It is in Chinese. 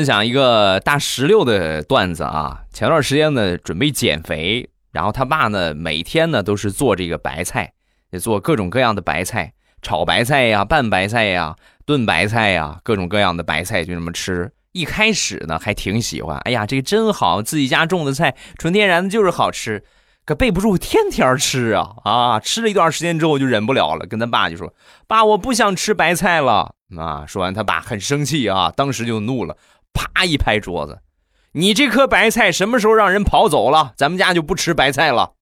分享一个大石榴的段子啊。前段时间呢，准备减肥，然后他爸呢，每天呢都是做这个白菜，做各种各样的白菜，炒白菜呀、拌白菜呀、炖白菜呀，各种各样的白菜就这么吃。一开始呢还挺喜欢，哎呀，这个真好，自己家种的菜，纯天然的，就是好吃。可备不住天天吃啊啊！吃了一段时间之后就忍不了了，跟他爸就说：“爸，我不想吃白菜了。”啊，说完他爸很生气啊，当时就怒了，啪一拍桌子：“你这颗白菜什么时候让人跑走了？咱们家就不吃白菜了。”